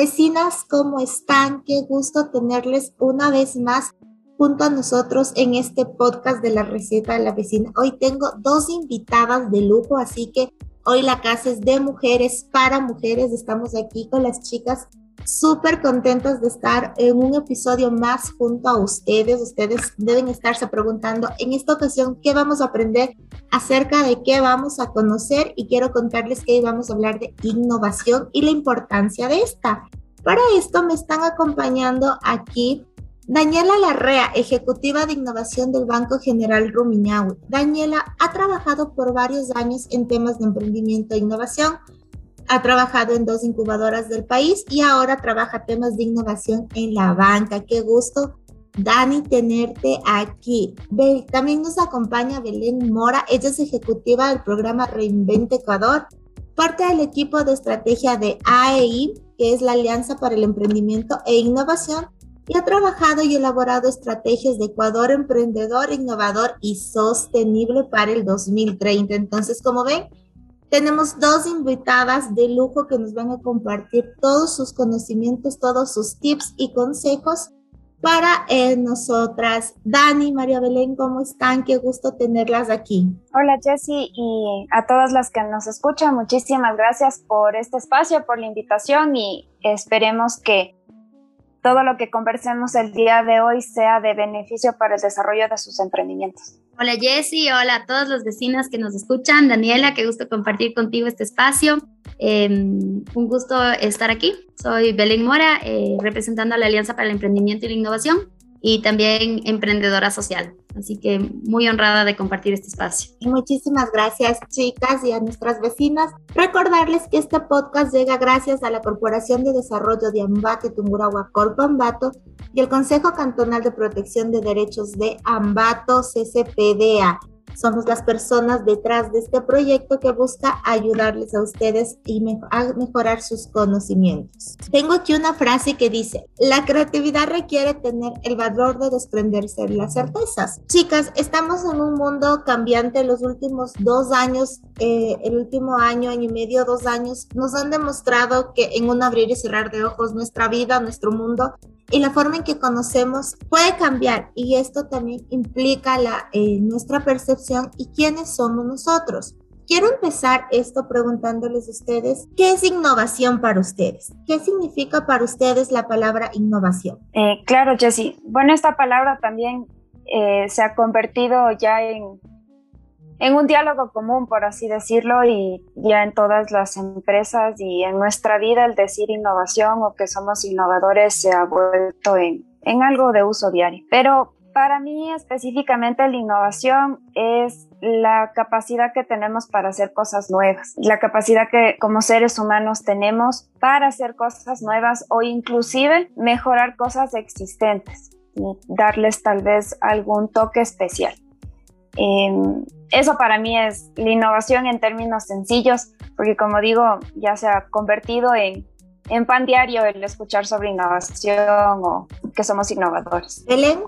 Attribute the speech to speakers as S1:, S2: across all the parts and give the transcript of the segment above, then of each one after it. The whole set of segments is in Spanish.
S1: Vecinas, ¿cómo están? Qué gusto tenerles una vez más junto a nosotros en este podcast de la receta de la vecina. Hoy tengo dos invitadas de lujo, así que hoy la casa es de mujeres para mujeres. Estamos aquí con las chicas súper contentas de estar en un episodio más junto a ustedes. Ustedes deben estarse preguntando en esta ocasión qué vamos a aprender acerca de qué vamos a conocer y quiero contarles que hoy vamos a hablar de innovación y la importancia de esta. Para esto me están acompañando aquí Daniela Larrea, ejecutiva de innovación del Banco General Rumiñahui. Daniela ha trabajado por varios años en temas de emprendimiento e innovación ha trabajado en dos incubadoras del país y ahora trabaja temas de innovación en la banca. Qué gusto, Dani, tenerte aquí. También nos acompaña Belén Mora, ella es ejecutiva del programa Reinvente Ecuador, parte del equipo de estrategia de AEI, que es la Alianza para el Emprendimiento e Innovación, y ha trabajado y elaborado estrategias de Ecuador emprendedor, innovador y sostenible para el 2030. Entonces, como ven, tenemos dos invitadas de lujo que nos van a compartir todos sus conocimientos, todos sus tips y consejos para eh, nosotras. Dani, María Belén, ¿cómo están? Qué gusto tenerlas aquí.
S2: Hola Jessy y a todas las que nos escuchan, muchísimas gracias por este espacio, por la invitación y esperemos que todo lo que conversemos el día de hoy sea de beneficio para el desarrollo de sus emprendimientos.
S3: Hola Jessy, hola a todos los vecinos que nos escuchan. Daniela, qué gusto compartir contigo este espacio. Em, un gusto estar aquí. Soy Belén Mora, eh, representando a la Alianza para el Emprendimiento y la Innovación y también emprendedora social. Así que muy honrada de compartir este espacio.
S1: Muchísimas gracias, chicas, y a nuestras vecinas. Recordarles que este podcast llega gracias a la Corporación de Desarrollo de Ambato, Tungurahua Corpo Ambato y el Consejo Cantonal de Protección de Derechos de Ambato, CCPDA somos las personas detrás de este proyecto que busca ayudarles a ustedes y a mejorar sus conocimientos. Tengo aquí una frase que dice, la creatividad requiere tener el valor de desprenderse de las certezas. Chicas, estamos en un mundo cambiante. Los últimos dos años, eh, el último año, año y medio, dos años, nos han demostrado que en un abrir y cerrar de ojos nuestra vida, nuestro mundo y la forma en que conocemos puede cambiar y esto también implica la, eh, nuestra percepción y quiénes somos nosotros. Quiero empezar esto preguntándoles a ustedes, ¿qué es innovación para ustedes? ¿Qué significa para ustedes la palabra innovación?
S2: Eh, claro, Jessie. Bueno, esta palabra también eh, se ha convertido ya en en un diálogo común, por así decirlo, y ya en todas las empresas y en nuestra vida el decir innovación o que somos innovadores se ha vuelto en, en algo de uso diario. Pero para mí específicamente la innovación es la capacidad que tenemos para hacer cosas nuevas, la capacidad que como seres humanos tenemos para hacer cosas nuevas o inclusive mejorar cosas existentes y darles tal vez algún toque especial. Em, eso para mí es la innovación en términos sencillos, porque como digo, ya se ha convertido en, en pan diario el escuchar sobre innovación o que somos innovadores.
S1: Belén,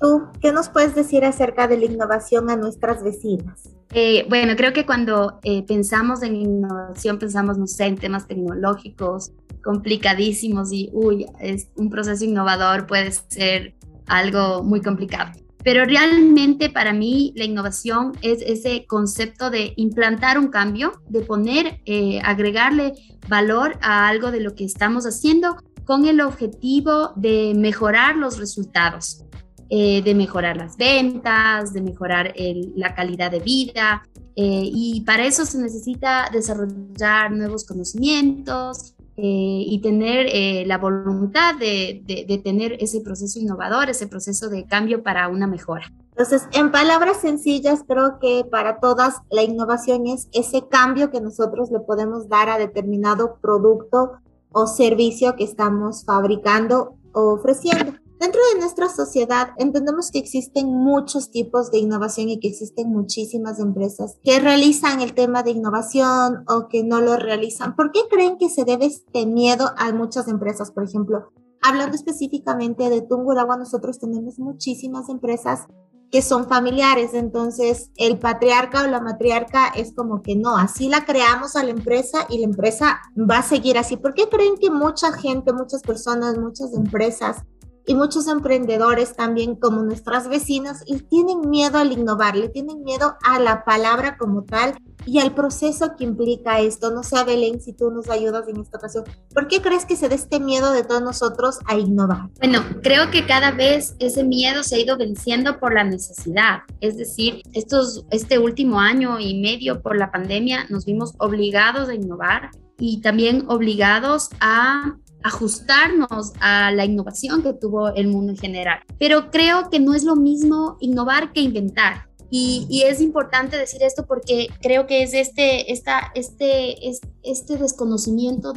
S1: ¿tú qué nos puedes decir acerca de la innovación a nuestras vecinas?
S3: Eh, bueno, creo que cuando eh, pensamos en innovación, pensamos, no sé, en temas tecnológicos complicadísimos y, uy, es un proceso innovador puede ser algo muy complicado. Pero realmente para mí la innovación es ese concepto de implantar un cambio, de poner, eh, agregarle valor a algo de lo que estamos haciendo con el objetivo de mejorar los resultados, eh, de mejorar las ventas, de mejorar la calidad de vida. Eh, y para eso se necesita desarrollar nuevos conocimientos, eh, y tener eh, la voluntad de, de, tener ese proceso innovador, ese proceso de cambio para una mejora.
S1: Entonces, en palabras sencillas, creo que para todas la innovación es ese cambio que nosotros le podemos dar a determinado producto o servicio que estamos fabricando o ofreciendo. Dentro de nuestra sociedad entendemos que existen muchos tipos de innovación y que existen muchísimas empresas que realizan el tema de innovación o que no lo realizan. ¿Por qué creen que se debe este miedo a muchas empresas? Por ejemplo, hablando específicamente de Tungurahua, nosotros tenemos muchísimas empresas que son familiares. Entonces, el patriarca o la matriarca es como que no, así la creamos a la empresa y la empresa va a seguir así. ¿Por qué creen que mucha gente, muchas personas, muchas empresas y muchos emprendedores también como nuestras vecinas y tienen miedo al innovar, le tienen miedo a la palabra como tal y al proceso que implica esto. No sé, Belén, si tú nos ayudas en esta ocasión. ¿Por qué crees que se da este miedo de todos nosotros a innovar?
S3: Bueno, creo que cada vez ese miedo se ha ido venciendo por la necesidad. Es decir, estos, este último año y medio por la pandemia nos vimos obligados a innovar y también obligados a ajustarnos a la innovación que tuvo el mundo en general. Pero creo que no es lo mismo innovar que inventar. Y, es importante decir esto porque creo que es este, esta, este, este desconocimiento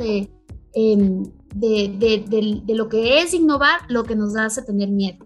S3: em, de, de, de, lo que es innovar lo que nos hace tener miedo.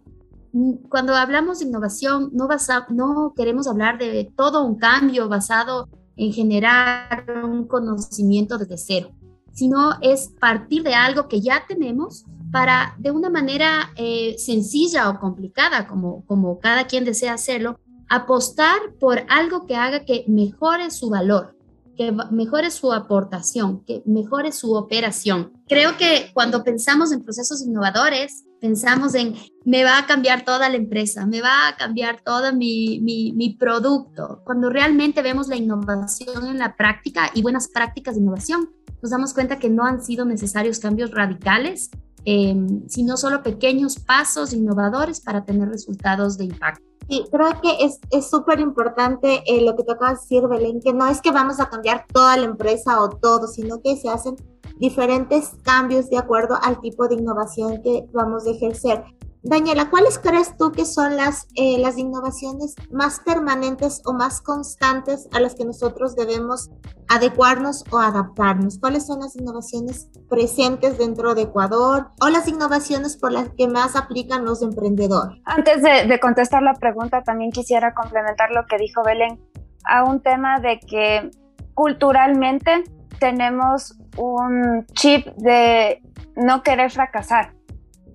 S3: Cuando hablamos de innovación, no, basa, no queremos hablar de todo un cambio basado en generar un conocimiento desde cero sino es partir de algo que ya tenemos para de una manera eh, sencilla o complicada, como, como cada quien desea hacerlo, apostar por algo que haga que mejore su valor, que mejore su aportación, que mejore su operación. Creo que cuando pensamos en procesos innovadores, pensamos en me va a cambiar toda la empresa, me va a cambiar todo mi, mi, mi, producto. Cuando realmente vemos la innovación en la práctica y buenas prácticas de innovación, nos damos cuenta que no han sido necesarios cambios radicales, em, sino solo pequeños pasos innovadores para tener resultados de impacto.
S1: Sí, creo que es súper importante eh, lo que te acabas de decir, Belén, que no es que vamos a cambiar toda la empresa o todo, sino que se hacen diferentes cambios de acuerdo al tipo de innovación que vamos a ejercer. Daniela, ¿cuáles crees tú que son las, eh, las innovaciones más permanentes o más constantes a las que nosotros debemos adecuarnos o adaptarnos? ¿Cuáles son las innovaciones presentes dentro de Ecuador o las innovaciones por las que más aplican los emprendedores?
S2: Antes de, de contestar la pregunta, también quisiera complementar lo que dijo Belén a un tema de que culturalmente tenemos un chip de no querer fracasar.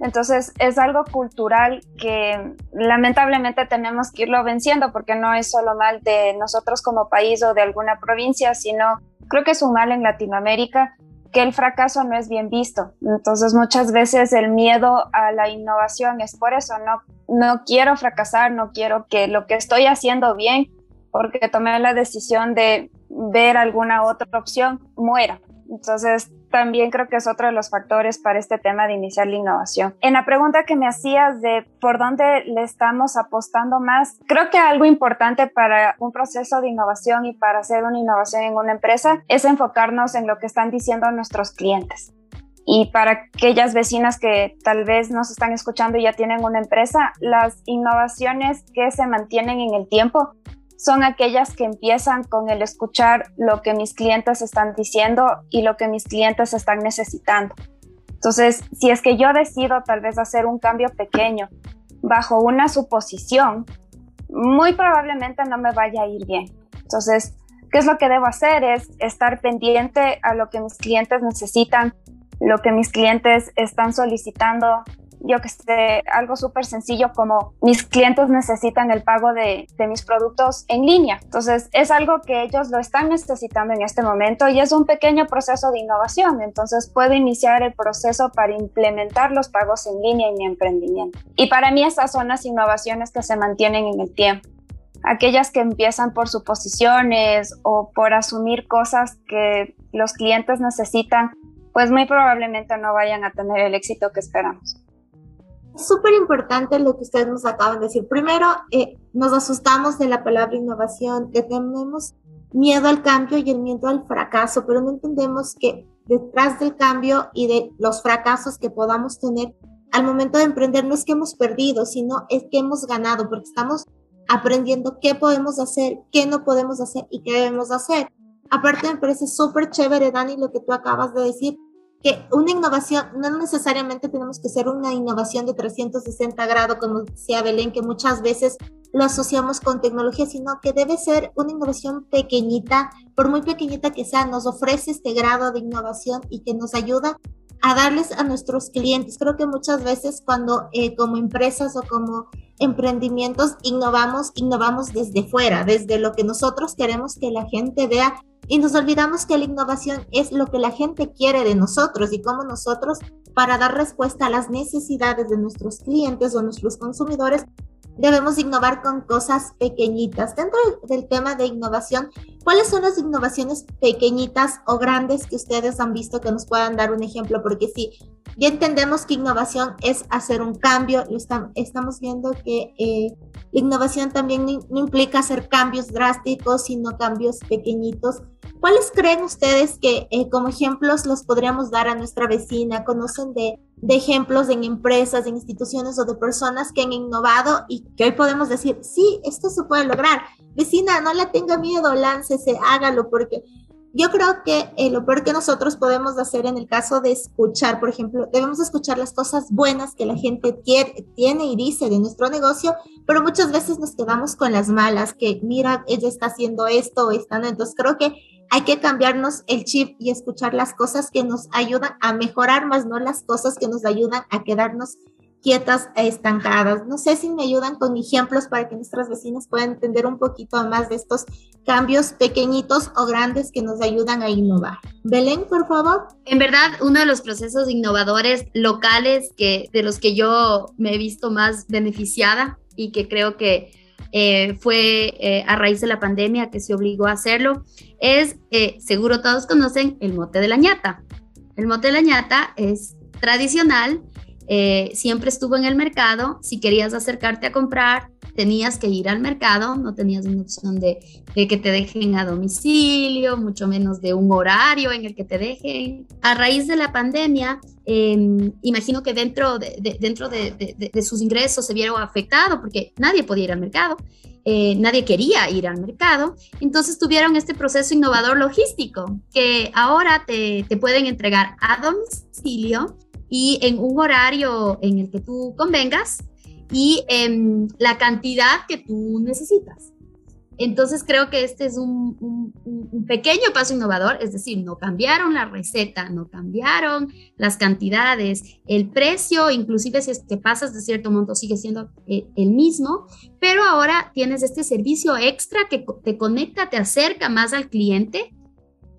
S2: Entonces es algo cultural que lamentablemente tenemos que irlo venciendo porque no es solo mal de nosotros como país o de alguna provincia, sino creo que es un mal en Latinoamérica que el fracaso no es bien visto. Entonces muchas veces el miedo a la innovación es por eso, no, no quiero fracasar, no quiero que lo que estoy haciendo bien, porque tomé la decisión de ver alguna otra opción, muera. Entonces, también creo que es otro de los factores para este tema de iniciar la innovación. En la pregunta que me hacías de por dónde le estamos apostando más, creo que algo importante para un proceso de innovación y para hacer una innovación en una empresa es enfocarnos en lo que están diciendo nuestros clientes. Y para aquellas vecinas que tal vez nos están escuchando y ya tienen una empresa, las innovaciones que se mantienen en el tiempo son aquellas que empiezan con el escuchar lo que mis clientes están diciendo y lo que mis clientes están necesitando. Entonces, si es que yo decido tal vez hacer un cambio pequeño bajo una suposición, muy probablemente no me vaya a ir bien. Entonces, ¿qué es lo que debo hacer? Es estar pendiente a lo que mis clientes necesitan, lo que mis clientes están solicitando, yo que sé, algo súper sencillo como mis clientes necesitan el pago de, de, mis productos en línea. Entonces, es algo que ellos lo están necesitando en este momento y es un pequeño proceso de innovación. Entonces, puedo iniciar el proceso para implementar los pagos en línea en mi emprendimiento. Y para mí, esas son las innovaciones que se mantienen en el tiempo aquellas que empiezan por suposiciones o por asumir cosas que los clientes necesitan, pues muy probablemente no vayan a tener el éxito que esperamos.
S1: Súper importante lo que ustedes nos acaban de decir. Primero, eh, nos asustamos de la palabra innovación, que tenemos miedo al cambio y el miedo al fracaso, pero no entendemos que detrás del cambio y de los fracasos que podamos tener al momento de emprender no es que hemos perdido, sino es que hemos ganado, porque estamos aprendiendo qué podemos hacer, qué no podemos hacer y qué debemos hacer. Aparte me parece súper chévere, Dani, lo que tú acabas de decir, que una innovación, no necesariamente tenemos que ser una innovación de 360 grados, como decía Belén, que muchas veces lo asociamos con tecnología, sino que debe ser una innovación pequeñita, por muy pequeñita que sea, nos ofrece este grado de innovación y que nos ayuda a darles a nuestros clientes. Creo que muchas veces cuando eh, como empresas o como emprendimientos innovamos, innovamos desde fuera, desde lo que nosotros queremos que la gente vea y nos olvidamos que la innovación es lo que la gente quiere de nosotros y cómo nosotros, para dar respuesta a las necesidades de nuestros clientes o nuestros consumidores, debemos innovar con cosas pequeñitas. Dentro del tema de innovación, ¿cuáles son las innovaciones pequeñitas o grandes que ustedes han visto que nos puedan dar un ejemplo? Porque sí, ya entendemos que innovación es hacer un cambio, estamos viendo que eh, innovación también no implica hacer cambios drásticos, sino cambios pequeñitos. ¿Cuáles creen ustedes que eh, como ejemplos los podríamos dar a nuestra vecina? ¿Conocen de, ejemplos en empresas, en instituciones o de personas que han innovado y que hoy podemos decir, sí, esto se puede lograr? Vecina, no le tenga miedo, láncese, hágalo, porque yo creo que eh, lo peor que nosotros podemos hacer en el caso de escuchar, por ejemplo, debemos escuchar las cosas buenas que la gente tiene y dice de nuestro negocio, pero muchas veces nos quedamos con las malas, que mira, ella está haciendo esto o está, entonces creo que hay que cambiarnos el chip y escuchar las cosas que nos ayudan a mejorar, más no las cosas que nos ayudan a quedarnos quietas e estancadas. No sé si me ayudan con ejemplos para que nuestras vecinas puedan entender un poquito más de estos cambios pequeñitos o grandes que nos ayudan a innovar. Belén, por favor.
S3: En verdad, uno de los procesos innovadores locales que, de los que yo me he visto más beneficiada y que creo que eh, fue eh, a raíz de la pandemia que se obligó a hacerlo, es, eh, seguro todos conocen, el mote de la ñata. El mote de la ñata es tradicional, siempre estuvo en el mercado, si querías acercarte a comprar, tenías que ir al mercado, no tenías una opción de, que te dejen a domicilio, mucho menos de un horario en el que te dejen. A raíz de la pandemia, em, imagino que dentro, de, sus ingresos se vieron afectados porque nadie podía ir al mercado. Eh, nadie quería ir al mercado, entonces tuvieron este proceso innovador logístico que ahora te pueden entregar a domicilio y en un horario en el que tú convengas y em, la cantidad que tú necesitas. Entonces creo que este es un, pequeño paso innovador, es decir, no cambiaron la receta, no cambiaron las cantidades, el precio, inclusive si es que pasas de cierto monto sigue siendo eh, el mismo, pero ahora tienes este servicio extra que te conecta, te acerca más al cliente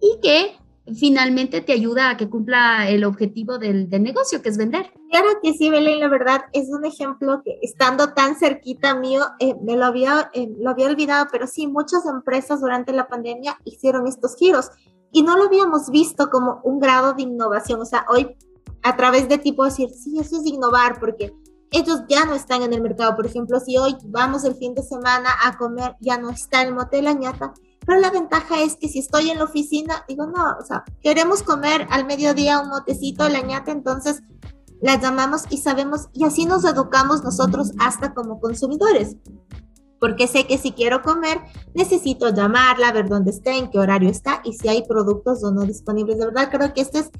S3: y que finalmente te ayuda a que cumpla el objetivo del, negocio, que es vender.
S1: Claro que sí, Belén, la verdad es un ejemplo que estando tan cerquita mío, eh, me lo había, eh, lo había olvidado, pero sí, muchas empresas durante la pandemia hicieron estos giros y no lo habíamos visto como un grado de innovación. O sea, hoy a través de tipo decir, sí, eso es innovar, porque ellos ya no están en el mercado. Por ejemplo, si hoy vamos el fin de semana a comer, ya no está el motel añata, pero la ventaja es que si estoy en la oficina, digo, no, o sea, queremos comer al mediodía un motecito la ñata, entonces la llamamos y sabemos, y así nos educamos nosotros hasta como consumidores. Porque sé que si quiero comer, necesito llamarla, ver dónde está, en qué horario está y si hay productos o no disponibles. De verdad, creo que este es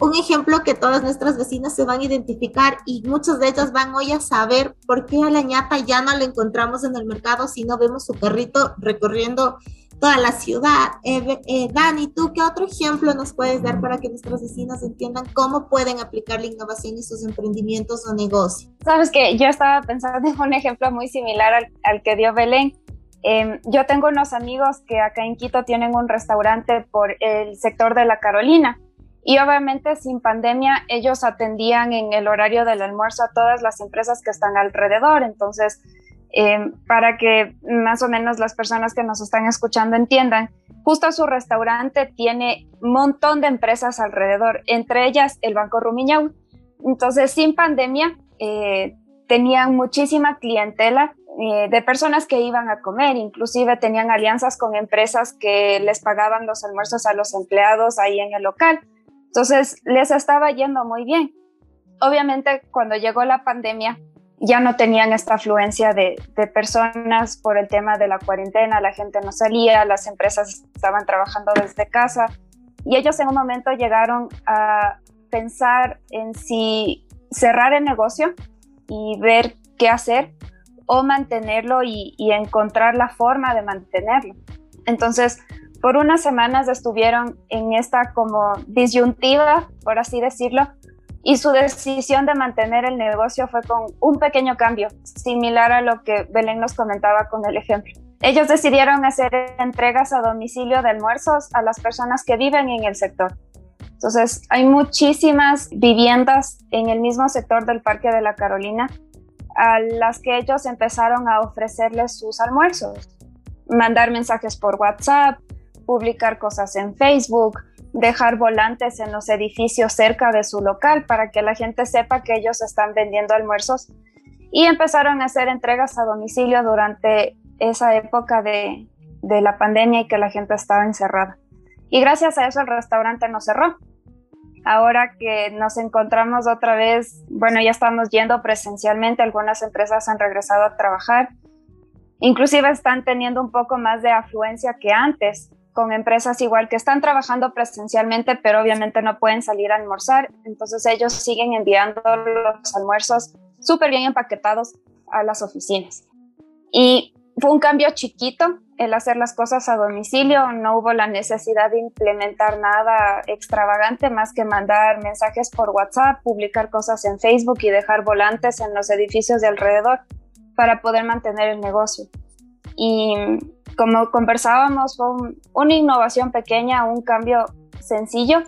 S1: un ejemplo que todas nuestras vecinas se van a identificar y muchas de ellas van hoy a saber por qué a la ñata ya no la encontramos en el mercado si no vemos su carrito recorriendo toda la ciudad. Eh, eh, Dani, ¿tú qué otro ejemplo nos puedes dar para que nuestros vecinos entiendan cómo pueden aplicar la innovación en sus emprendimientos o negocios?
S2: Sabes que yo estaba pensando en un ejemplo muy similar al, que dio Belén. Em, yo tengo unos amigos que acá en Quito tienen un restaurante por el sector de la Carolina. Y obviamente sin pandemia ellos atendían en el horario del almuerzo a todas las empresas que están alrededor. Entonces, Em, para que más o menos las personas que nos están escuchando entiendan. Justo su restaurante tiene un montón de empresas alrededor, entre ellas el Banco Rumiñahui. Entonces, sin pandemia, eh, tenían muchísima clientela eh, de personas que iban a comer, inclusive tenían alianzas con empresas que les pagaban los almuerzos a los empleados ahí en el local. Entonces, les estaba yendo muy bien. Obviamente, cuando llegó la pandemia, ya no tenían esta afluencia de, personas por el tema de la cuarentena, la gente no salía, las empresas estaban trabajando desde casa y ellos en un momento llegaron a pensar en si cerrar el negocio y ver qué hacer o mantenerlo y, encontrar la forma de mantenerlo. Entonces, por unas semanas estuvieron en esta como disyuntiva, por así decirlo, y su decisión de mantener el negocio fue con un pequeño cambio, similar a lo que Belén nos comentaba con el ejemplo. Ellos decidieron hacer entregas a domicilio de almuerzos a las personas que viven en el sector. Entonces, hay muchísimas viviendas en el mismo sector del Parque de la Carolina a las que ellos empezaron a ofrecerles sus almuerzos, mandar mensajes por WhatsApp, publicar cosas en Facebook, dejar volantes en los edificios cerca de su local para que la gente sepa que ellos están vendiendo almuerzos y empezaron a hacer entregas a domicilio durante esa época de, de la pandemia y que la gente estaba encerrada. Y gracias a eso el restaurante no cerró. Ahora que nos encontramos otra vez, bueno, ya estamos yendo presencialmente, algunas empresas han regresado a trabajar, inclusive están teniendo un poco más de afluencia que antes, con empresas igual que están trabajando presencialmente, pero obviamente no pueden salir a almorzar, entonces ellos siguen enviando los almuerzos súper bien empaquetados a las oficinas. Y fue un cambio chiquito el hacer las cosas a domicilio, no hubo la necesidad de implementar nada extravagante más que mandar mensajes por WhatsApp, publicar cosas en Facebook y dejar volantes en los edificios de alrededor para poder mantener el negocio. Y como conversábamos, fue una innovación pequeña, un cambio sencillo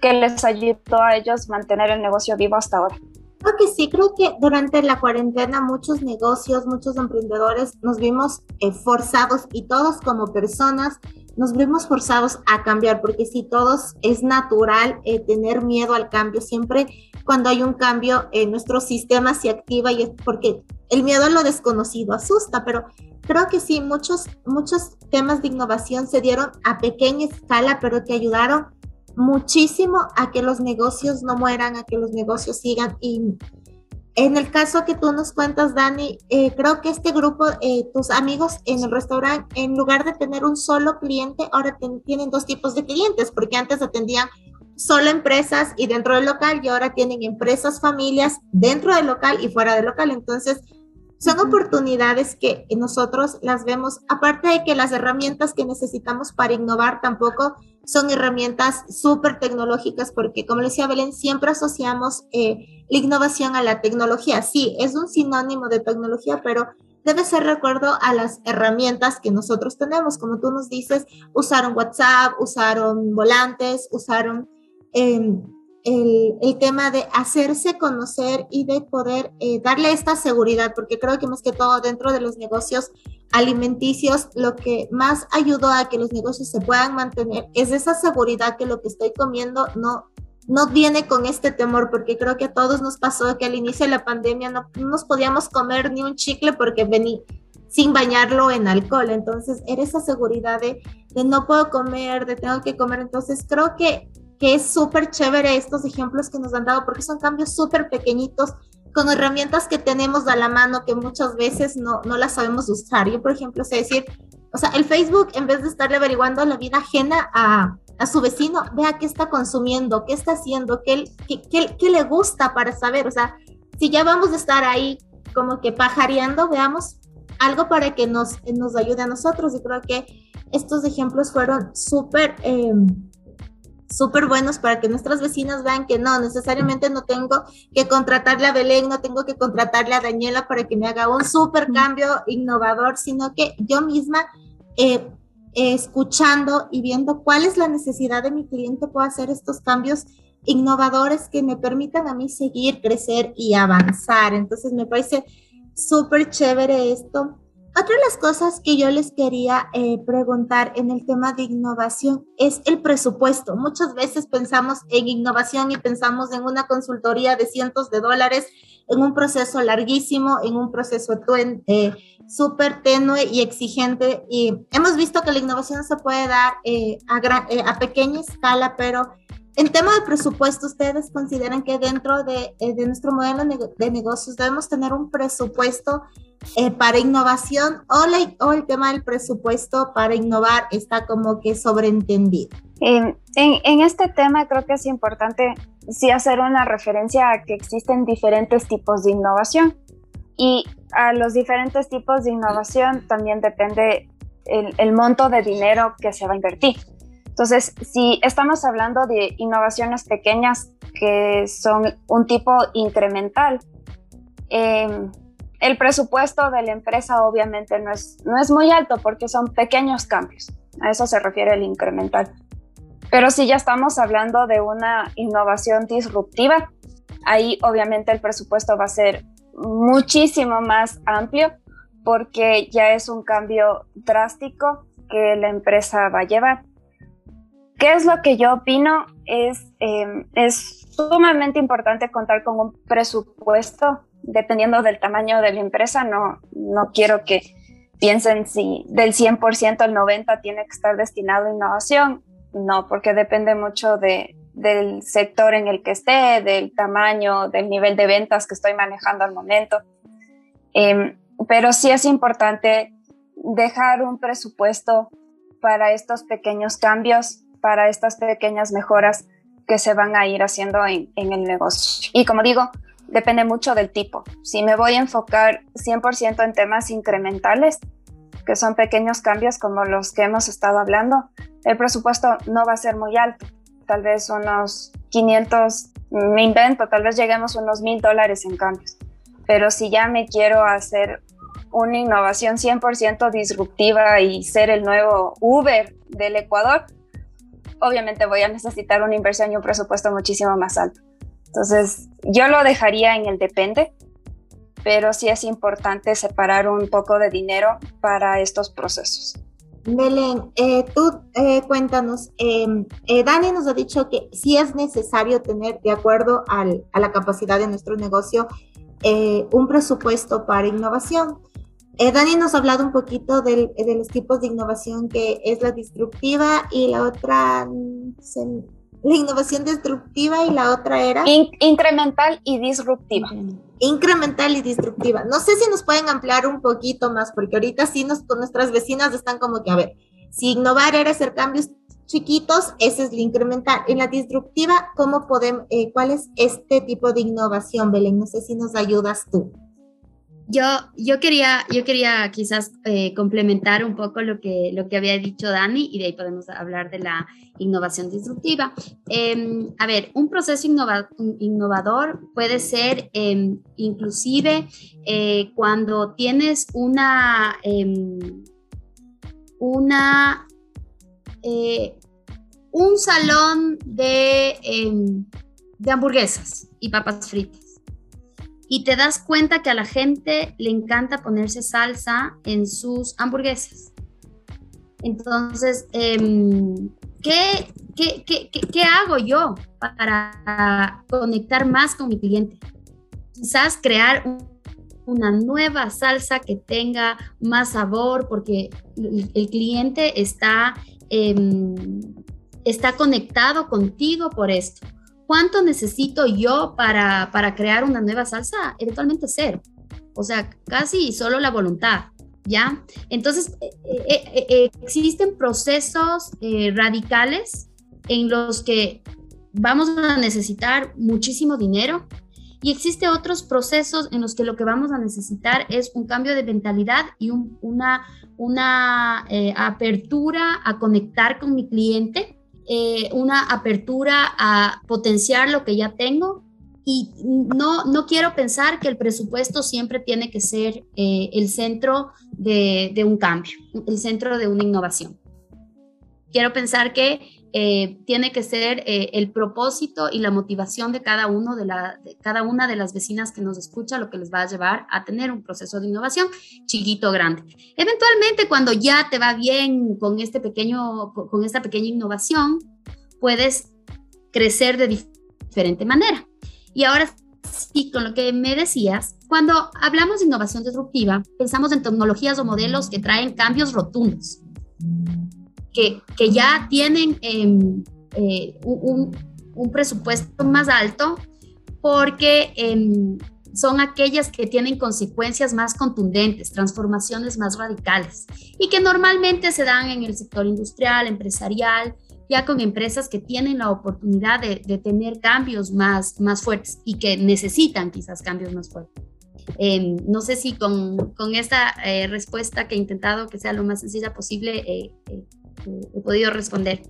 S2: que les ayudó a ellos mantener el negocio vivo hasta ahora.
S1: Creo que sí, creo que durante la cuarentena muchos negocios, muchos emprendedores nos vimos eh, forzados y todos como personas nos vimos forzados a cambiar, porque si todos es natural eh, tener miedo al cambio, siempre cuando hay un cambio en nuestro sistema se activa y es porque el miedo a lo desconocido asusta, pero creo que sí, muchos, muchos temas de innovación se dieron a pequeña escala, pero que ayudaron muchísimo a que los negocios no mueran, a que los negocios sigan. Y en el caso que tú nos cuentas, Dani, eh, creo que este grupo, eh, tus amigos en el restaurante, en lugar de tener un solo cliente, ahora tienen dos tipos de clientes, porque antes atendían solo empresas y dentro del local y ahora tienen empresas, familias dentro del local y fuera del local. Entonces, son oportunidades que nosotros las vemos, aparte de que las herramientas que necesitamos para innovar tampoco son herramientas súper tecnológicas, porque como le decía Belén, siempre asociamos eh, la innovación a la tecnología. Sí, es un sinónimo de tecnología, pero debe ser recuerdo a las herramientas que nosotros tenemos. Como tú nos dices, usaron WhatsApp, usaron volantes, usaron... Em, el, tema de hacerse conocer y de poder eh, darle esta seguridad, porque creo que más que todo dentro de los negocios alimenticios, lo que más ayudó a que los negocios se puedan mantener es esa seguridad que lo que estoy comiendo no, no viene con este temor, porque creo que a todos nos pasó que al inicio de la pandemia no, nos podíamos comer ni un chicle porque vení sin bañarlo en alcohol. Entonces, era esa seguridad de, de no puedo comer, de tengo que comer. Entonces, creo que que es súper chévere estos ejemplos que nos han dado porque son cambios súper pequeñitos con herramientas que tenemos a la mano que muchas veces no, no las sabemos usar. Yo, por ejemplo, sé decir, o sea, el Facebook, en vez de estarle averiguando la vida ajena a, a su vecino, vea qué está consumiendo, qué está haciendo, qué, qué, qué, qué, le gusta para saber. O sea, si ya vamos a estar ahí como que pajareando, veamos algo para que nos, nos ayude a nosotros. Y creo que estos ejemplos fueron súper... Eh, súper buenos para que nuestras vecinas vean que no, necesariamente no tengo que contratarle a Belén, no tengo que contratarle a Daniela para que me haga un súper cambio innovador, sino que yo misma, eh, escuchando y viendo cuál es la necesidad de mi cliente, puedo hacer estos cambios innovadores que me permitan a mí seguir, crecer y avanzar. Entonces me parece súper chévere esto. Otra de las cosas que yo les quería eh, preguntar en el tema de innovación es el presupuesto. Muchas veces pensamos en innovación y pensamos en una consultoría de cientos de dólares, en un proceso larguísimo, en un proceso eh, súper tenue y exigente. Y hemos visto que la innovación se puede dar eh, a, a pequeña escala, pero en tema de presupuesto, ¿ustedes consideran que dentro de, de nuestro modelo de negocios debemos tener un presupuesto eh, para innovación o, o, el tema del presupuesto para innovar está como que sobreentendido?
S2: En, este tema creo que es importante sí hacer una referencia a que existen diferentes tipos de innovación y a los diferentes tipos de innovación también depende el monto de dinero que se va a invertir. Entonces, si estamos hablando de innovaciones pequeñas que son un tipo incremental, em, el presupuesto de la empresa obviamente no es, no es muy alto porque son pequeños cambios. A eso se refiere el incremental. Pero si ya estamos hablando de una innovación disruptiva, ahí obviamente el presupuesto va a ser muchísimo más amplio porque ya es un cambio drástico que la empresa va a llevar. ¿Qué es lo que yo opino? Es, em, es sumamente importante contar con un presupuesto dependiendo del tamaño de la empresa. No, no quiero que piensen si del 100% el 90% tiene que estar destinado a innovación. No, porque depende mucho de, del sector en el que esté, del tamaño, del nivel de ventas que estoy manejando al momento. Em, pero sí es importante dejar un presupuesto para estos pequeños cambios, para estas pequeñas mejoras que se van a ir haciendo en, en el negocio. Y como digo, depende mucho del tipo. Si me voy a enfocar 100% en temas incrementales, que son pequeños cambios como los que hemos estado hablando, el presupuesto no va a ser muy alto tal vez unos 500, me invento, tal vez lleguemos a unos mil dólares en cambios. Pero si ya me quiero hacer una innovación 100% disruptiva y ser el nuevo Uber del Ecuador, obviamente voy a necesitar una inversión y un presupuesto muchísimo más alto. Entonces, yo lo dejaría en el depende, pero sí es importante separar un poco de dinero para estos procesos.
S1: Belén, eh, tú eh, cuéntanos, em, eh, Dani nos ha dicho que sí es necesario tener, de acuerdo al, a la capacidad de nuestro negocio, un presupuesto para innovación. Dani nos ha hablado un poquito de los tipos de innovación que es la disruptiva y la otra, la innovación disruptiva y la otra era...
S2: incremental y disruptiva
S1: incremental y disruptiva. No sé si nos pueden ampliar un poquito más, porque ahorita sí nos, con nuestras vecinas están como que, a ver, si innovar era hacer cambios chiquitos, ese es la incremental. En la disruptiva, ¿cómo podemos, eh, cuál es este tipo de innovación, Belén? No sé si nos ayudas tú.
S3: Yo, yo, quería, yo quería quizás eh, complementar un poco lo que, lo que había dicho Dani y de ahí podemos hablar de la innovación disruptiva. Em, a ver, un proceso innovador puede ser em, inclusive eh, cuando tienes una, em, una eh, un salón de, de hamburguesas y papas fritas y te das cuenta que a la gente le encanta ponerse salsa en sus hamburguesas. Entonces, em, ¿qué, hago yo para conectar más con mi cliente? Quizás crear una nueva salsa que tenga más sabor porque el, cliente está, em, está conectado contigo por esto. ¿Cuánto necesito yo para, para crear una nueva salsa? Eventualmente cero. O sea, casi solo la voluntad. ¿Ya? Entonces, eh, eh, eh, existen procesos radicales en los que vamos a necesitar muchísimo dinero y existen otros procesos en los que lo que vamos a necesitar es un cambio de mentalidad y una, una apertura a conectar con mi cliente eh, una apertura a potenciar lo que ya tengo y no, no quiero pensar que el presupuesto siempre tiene que ser eh, el centro de, un cambio, el centro de una innovación. Quiero pensar que eh, tiene que ser eh, el propósito y la motivación de cada, uno de, cada una de las vecinas que nos escucha, lo que les va a llevar a tener un proceso de innovación chiquito grande. Eventualmente, cuando ya te va bien con, este pequeño, con esta pequeña innovación, puedes crecer de diferente manera. Y ahora sí, con lo que me decías, cuando hablamos de innovación disruptiva, pensamos en tecnologías o modelos que traen cambios rotundos que, ya tienen em, eh, un, presupuesto más alto porque em, son aquellas que tienen consecuencias más contundentes, transformaciones más radicales y que normalmente se dan en el sector industrial, empresarial, ya con empresas que tienen la oportunidad de, tener cambios más, más fuertes y que necesitan quizás cambios más fuertes. Em, no sé si con, con esta eh, respuesta que he intentado que sea lo más sencilla posible, eh, he podido responder.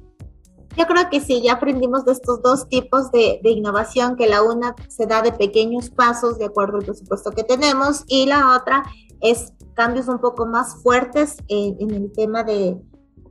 S1: Yo creo que sí, ya aprendimos de estos dos tipos de, de, innovación, que la una se da de pequeños pasos de acuerdo al presupuesto que tenemos y la otra es cambios un poco más fuertes en, en el tema de,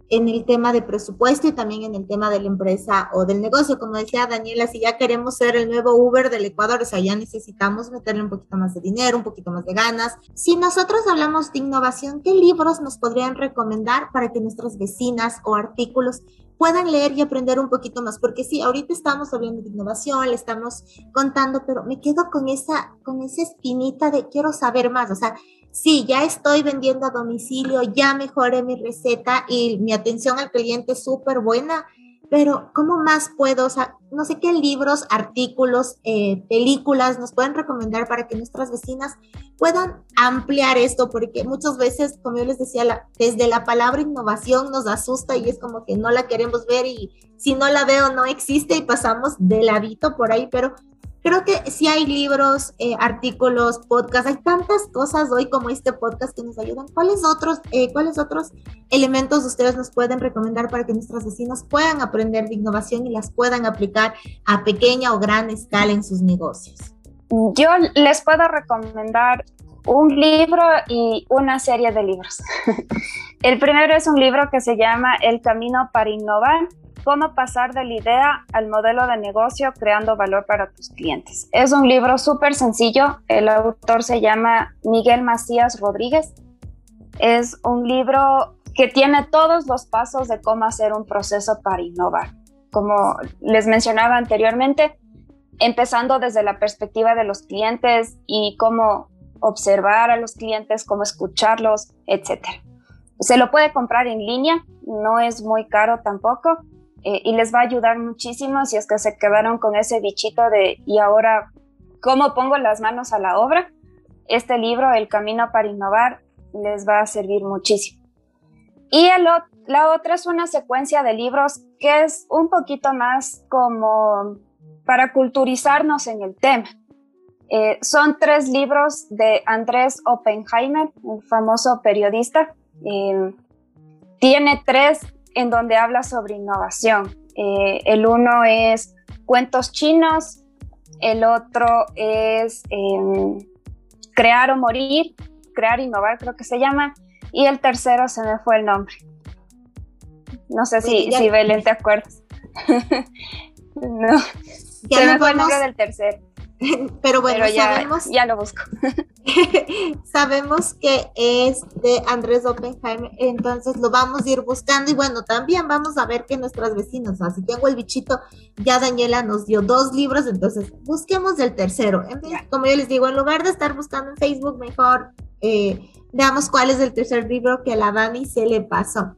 S1: en el tema de presupuesto y también en el tema de la empresa o del negocio. Como decía Daniela, si ya queremos ser el nuevo Uber del Ecuador, o sea, ya necesitamos meterle un poquito más de dinero, un poquito más de ganas. Si nosotros hablamos de innovación, ¿qué libros nos podrían recomendar para que nuestras vecinas o artículos puedan leer y aprender un poquito más, porque sí, ahorita estamos hablando de innovación, le estamos contando, pero me quedo con esa, con esa espinita de quiero saber más, o sea, sí, ya estoy vendiendo a domicilio, ya mejoré mi receta y mi atención al cliente es súper buena, pero ¿cómo más puedo? O sea, no sé qué libros, artículos, eh, películas nos pueden recomendar para que nuestras vecinas puedan ampliar esto, porque muchas veces, como yo les decía, desde la palabra innovación nos asusta y es como que no la queremos ver y si no la veo no existe y pasamos de ladito por ahí, pero creo que sí hay libros, eh, artículos, podcasts, hay tantas cosas hoy como este podcast que nos ayudan. ¿Cuáles otros, eh, ¿Cuáles otros elementos ustedes nos pueden recomendar para que nuestros vecinos puedan aprender de innovación y las puedan aplicar a pequeña o gran escala en sus negocios?
S2: Yo les puedo recomendar un libro y una serie de libros. El primero es un libro que se llama El Camino para Innovar cómo pasar de la idea al modelo de negocio creando valor para tus clientes. Es un libro súper sencillo. El autor se llama Miguel Macías Rodríguez. Es un libro que tiene todos los pasos de cómo hacer un proceso para innovar. Como les mencionaba anteriormente, empezando desde la perspectiva de los clientes y cómo observar a los clientes, cómo escucharlos, etc. Se lo puede comprar en línea, no es muy caro tampoco eh, y les va a ayudar muchísimo si es que se quedaron con ese bichito de y ahora, ¿cómo pongo las manos a la obra? Este libro, El Camino para Innovar, les va a servir muchísimo. Y el, la otra es una secuencia de libros que es un poquito más como para culturizarnos en el tema. Eh, son tres libros de Andrés Oppenheimer, un famoso periodista. Eh, tiene tres en donde habla sobre innovación. Eh, el uno es cuentos chinos, el otro es em, crear o morir, crear, innovar creo que se llama, y el tercero se me fue el nombre. No sé si, si Belén te acuerdas. no, se me fue el nombre del tercero.
S1: Pero bueno, ya, sabemos.
S2: Ya lo busco.
S1: sabemos que es de Andrés Oppenheimer, entonces lo vamos a ir buscando. Y bueno, también vamos a ver que nuestras vecinas, así tengo el bichito, ya Daniela nos dio dos libros, entonces busquemos el tercero. Entonces, como yo les digo, en lugar de estar buscando en Facebook, mejor eh, veamos cuál es el tercer libro que a la Dani se le pasó.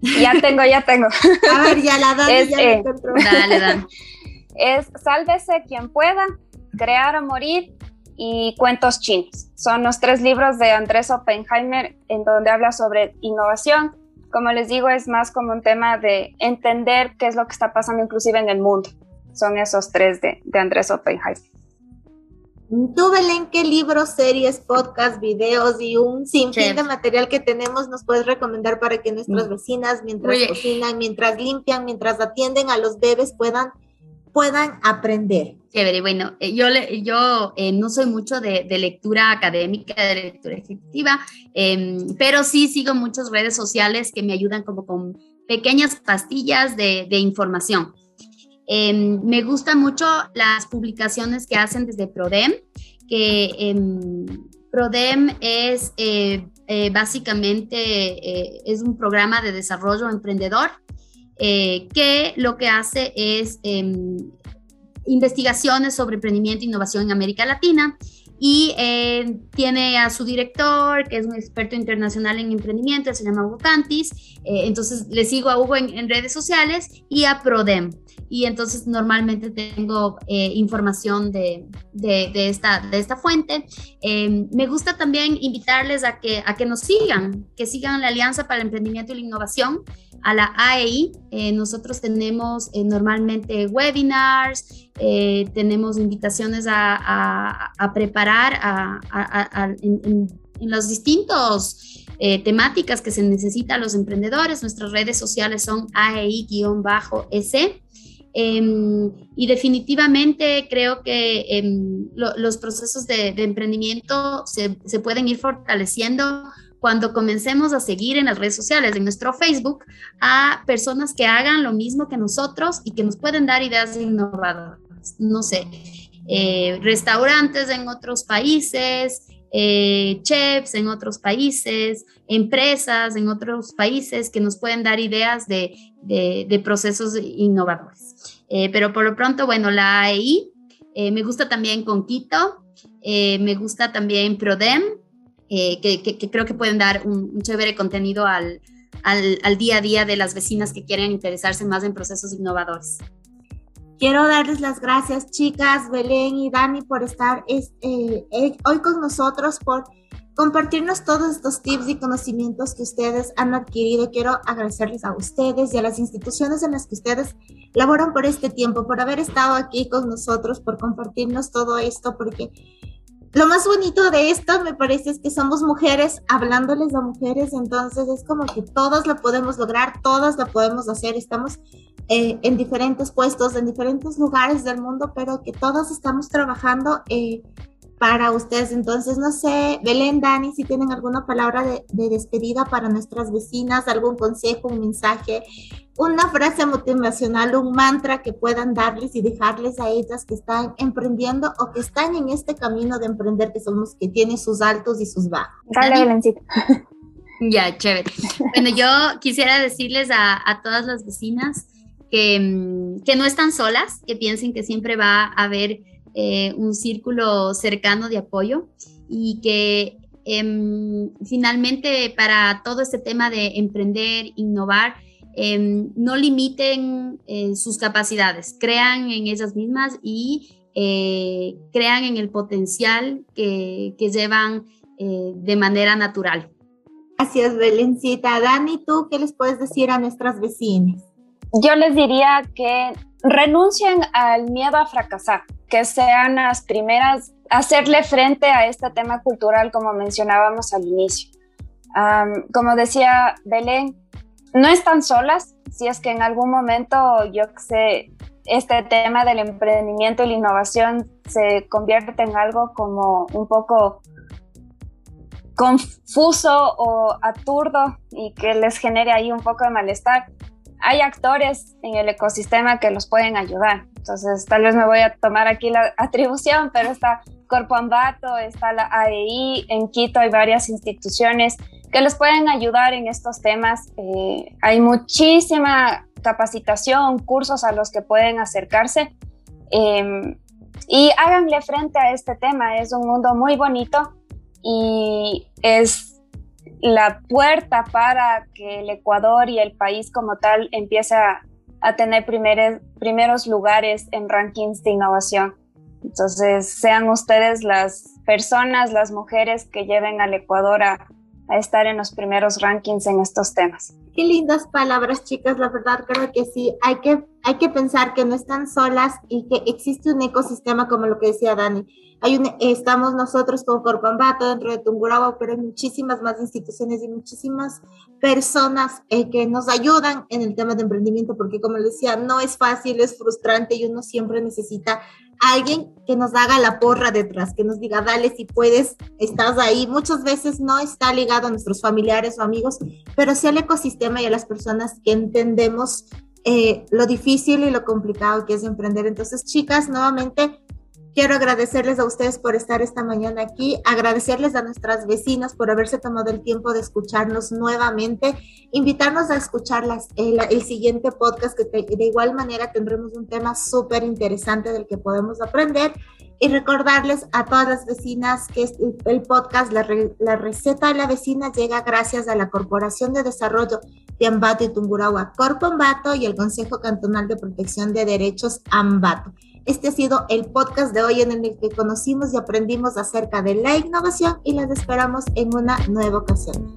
S2: Ya tengo, ya tengo.
S1: A ver, ya la Dani ya eh, encontró.
S2: Dale, Dani es Sálvese quien pueda, Crear o morir y Cuentos chinos. Son los tres libros de Andrés Oppenheimer en donde habla sobre innovación. Como les digo, es más como un tema de entender qué es lo que está pasando inclusive en el mundo. Son esos tres de, de Andrés Oppenheimer.
S1: Tú, Belén, ¿qué libros, series, podcasts, videos y un sinfín de material que tenemos nos puedes recomendar para que nuestras mm. vecinas, mientras cocinan, mientras limpian, mientras atienden a los bebés, puedan puedan aprender.
S3: Chévere, bueno, eh, yo, yo eh, no soy mucho de, lectura académica, de lectura ejecutiva, em, pero sí sigo muchas redes sociales que me ayudan como con pequeñas pastillas de, información. Em, me gustan mucho las publicaciones que hacen desde Prodem, que em, Prodem es eh, básicamente es un programa de desarrollo emprendedor eh, que lo que hace es em, investigaciones sobre emprendimiento e innovación en América Latina y eh, tiene a su director, que es un experto internacional en emprendimiento, se llama Hugo Cantis, eh, entonces le sigo a Hugo en, redes sociales y a Prodem. Y entonces normalmente tengo información de, de, esta, de esta fuente. Em, me gusta también invitarles a que, a que nos sigan, que sigan la Alianza para el Emprendimiento y la Innovación a la AEI. Eh, nosotros tenemos eh, normalmente webinars, eh, tenemos invitaciones a, preparar en, los distintos eh, temáticas que se necesitan los emprendedores. Nuestras redes sociales son AEI-S. Em, y definitivamente creo que em, los procesos de, emprendimiento se, se, pueden ir fortaleciendo cuando comencemos a seguir en las redes sociales, en nuestro Facebook, a personas que hagan lo mismo que nosotros y que nos pueden dar ideas innovadoras. No sé, eh, restaurantes en otros países, eh, chefs en otros países, empresas en otros países que nos pueden dar ideas de, de, procesos innovadores. Eh, pero por lo pronto, bueno, la AEI, me gusta también Conquito, me gusta también Prodem, que, creo que pueden dar un, un chévere contenido al, al, día a día de las vecinas que quieren interesarse más en procesos innovadores.
S1: Quiero darles las gracias, chicas, Belén y Dani, por estar eh, hoy con nosotros, por compartirnos todos estos tips y conocimientos que ustedes han adquirido. Quiero agradecerles a ustedes y a las instituciones en las que ustedes laboran por este tiempo, por haber estado aquí con nosotros, por compartirnos todo esto, porque lo más bonito de esto me parece es que somos mujeres hablándoles a mujeres, entonces es como que todas lo podemos lograr, todas lo podemos hacer, estamos eh, en diferentes puestos, en diferentes lugares del mundo, pero que todas estamos trabajando eh, para ustedes. Entonces, no sé, Belén, Dani, si tienen alguna palabra de, de, despedida para nuestras vecinas, algún consejo, un mensaje, una frase motivacional, un mantra que puedan darles y dejarles a ellas que están emprendiendo o que están en este camino de emprender, que somos, que tiene sus altos y sus bajos.
S2: Dale, Belencita.
S3: Ya, chévere. Bueno, yo quisiera decirles a, a todas las vecinas que, mm, que, no están solas, que piensen que siempre va a haber eh, un círculo cercano de apoyo y que em, finalmente para todo este tema de emprender, innovar, em, no limiten eh, sus capacidades, crean en ellas mismas y eh, crean en el potencial que, que llevan de manera natural.
S1: Gracias, Belencita. Dani, ¿tú qué les puedes decir a nuestras vecinas?
S2: Yo les diría que renuncien al miedo a fracasar, que sean las primeras a hacerle frente a este tema cultural como mencionábamos al inicio. como decía Belén, no están solas, si es que en algún momento, yo sé, este tema del emprendimiento y la innovación se convierte en algo como un poco confuso o aturdo y que les genere ahí un poco de malestar hay actores en el ecosistema que los pueden ayudar. Entonces, tal vez me voy a tomar aquí la atribución, pero está Corpo Ambato, está la AEI, en Quito hay varias instituciones que les pueden ayudar en estos temas. Eh, hay muchísima capacitación, cursos a los que pueden acercarse. Em, y háganle frente a este tema, es un mundo muy bonito y es la puerta para que el Ecuador y el país como tal empiece a, tener primeros lugares en rankings de innovación. Entonces, sean ustedes las personas, las mujeres que lleven al Ecuador a estar en los primeros rankings en estos temas.
S1: Qué lindas palabras, chicas. La verdad, creo que sí. Hay que, hay que pensar que no están solas y que existe un ecosistema como lo que decía Dani hay un, estamos nosotros con Corpambato dentro de Tungurahua, pero hay muchísimas más instituciones y muchísimas personas eh, que nos ayudan en el tema de emprendimiento, porque como les decía, no es fácil, es frustrante y uno siempre necesita alguien que nos haga la porra detrás, que nos diga, dale si puedes, estás ahí. Muchas veces no está ligado a nuestros familiares o amigos, pero sí al ecosistema y a las personas que entendemos eh, lo difícil y lo complicado que es emprender. Entonces, chicas, nuevamente Quiero agradecerles a ustedes por estar esta mañana aquí, agradecerles a nuestras vecinas por haberse tomado el tiempo de escucharnos nuevamente, invitarnos a escuchar el, siguiente podcast que de igual manera tendremos un tema súper interesante del que podemos aprender y recordarles a todas las vecinas que el podcast la, la, receta de la vecina llega gracias a la Corporación de Desarrollo de Ambato y Tungurahua, Corpo Ambato y el Consejo Cantonal de Protección de Derechos Ambato. Este ha sido el podcast de hoy en el que conocimos y aprendimos acerca de la innovación y las esperamos en una nueva ocasión.